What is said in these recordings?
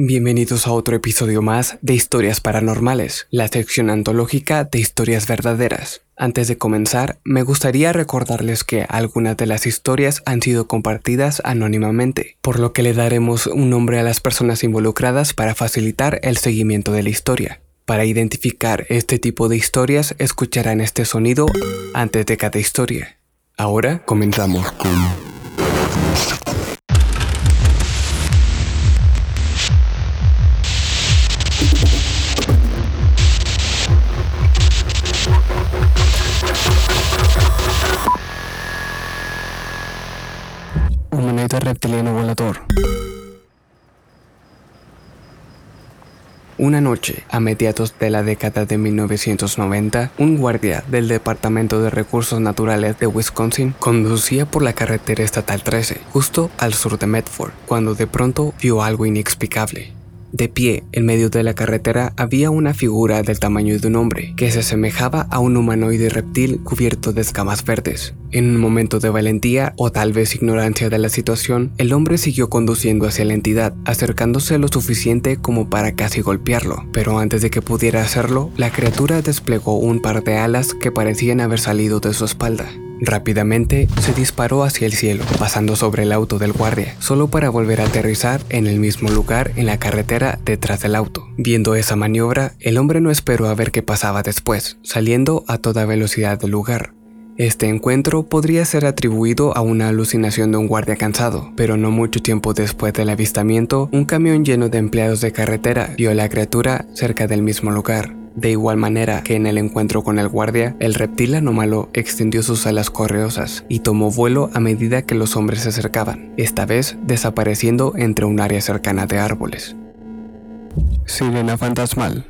Bienvenidos a otro episodio más de Historias Paranormales, la sección antológica de historias verdaderas. Antes de comenzar, me gustaría recordarles que algunas de las historias han sido compartidas anónimamente, por lo que le daremos un nombre a las personas involucradas para facilitar el seguimiento de la historia. Para identificar este tipo de historias, escucharán este sonido antes de cada historia. Ahora comenzamos con... Una noche, a mediados de la década de 1990, un guardia del Departamento de Recursos Naturales de Wisconsin conducía por la carretera estatal 13, justo al sur de Medford, cuando de pronto vio algo inexplicable. De pie, en medio de la carretera, había una figura del tamaño de un hombre, que se asemejaba a un humanoide reptil cubierto de escamas verdes. En un momento de valentía o tal vez ignorancia de la situación, el hombre siguió conduciendo hacia la entidad, acercándose lo suficiente como para casi golpearlo, pero antes de que pudiera hacerlo, la criatura desplegó un par de alas que parecían haber salido de su espalda. Rápidamente se disparó hacia el cielo, pasando sobre el auto del guardia, solo para volver a aterrizar en el mismo lugar en la carretera detrás del auto. Viendo esa maniobra, el hombre no esperó a ver qué pasaba después, saliendo a toda velocidad del lugar. Este encuentro podría ser atribuido a una alucinación de un guardia cansado, pero no mucho tiempo después del avistamiento, un camión lleno de empleados de carretera vio a la criatura cerca del mismo lugar. De igual manera que en el encuentro con el guardia, el reptil anómalo extendió sus alas correosas y tomó vuelo a medida que los hombres se acercaban, esta vez desapareciendo entre un área cercana de árboles. Sirena fantasmal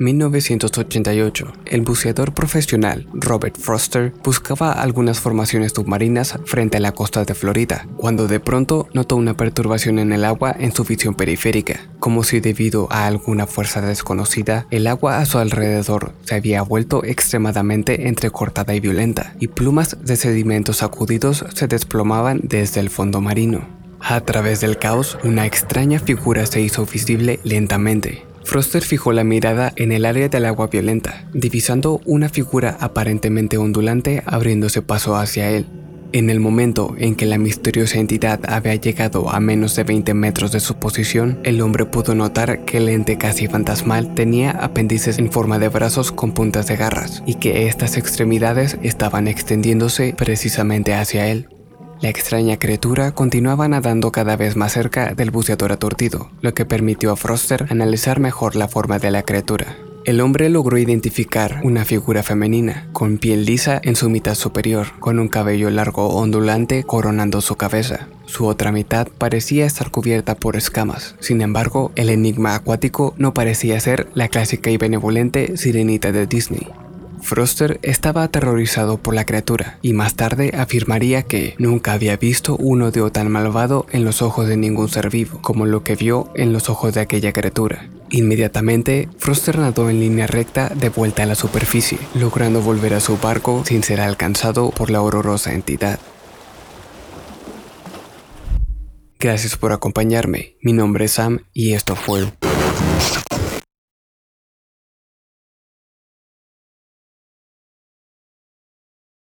1988, el buceador profesional Robert Froster buscaba algunas formaciones submarinas frente a la costa de Florida, cuando de pronto notó una perturbación en el agua en su visión periférica, como si debido a alguna fuerza desconocida, el agua a su alrededor se había vuelto extremadamente entrecortada y violenta, y plumas de sedimentos sacudidos se desplomaban desde el fondo marino. A través del caos, una extraña figura se hizo visible lentamente, Froster fijó la mirada en el área del agua violenta, divisando una figura aparentemente ondulante abriéndose paso hacia él. En el momento en que la misteriosa entidad había llegado a menos de 20 metros de su posición, el hombre pudo notar que el ente casi fantasmal tenía apéndices en forma de brazos con puntas de garras y que estas extremidades estaban extendiéndose precisamente hacia él. La extraña criatura continuaba nadando cada vez más cerca del buceador aturdido, lo que permitió a Froster analizar mejor la forma de la criatura. El hombre logró identificar una figura femenina, con piel lisa en su mitad superior, con un cabello largo ondulante coronando su cabeza. Su otra mitad parecía estar cubierta por escamas. Sin embargo, el enigma acuático no parecía ser la clásica y benevolente sirenita de Disney. Froster estaba aterrorizado por la criatura y más tarde afirmaría que nunca había visto un odio tan malvado en los ojos de ningún ser vivo como lo que vio en los ojos de aquella criatura. Inmediatamente, Froster nadó en línea recta de vuelta a la superficie, logrando volver a su barco sin ser alcanzado por la horrorosa entidad. Gracias por acompañarme, mi nombre es Sam y esto fue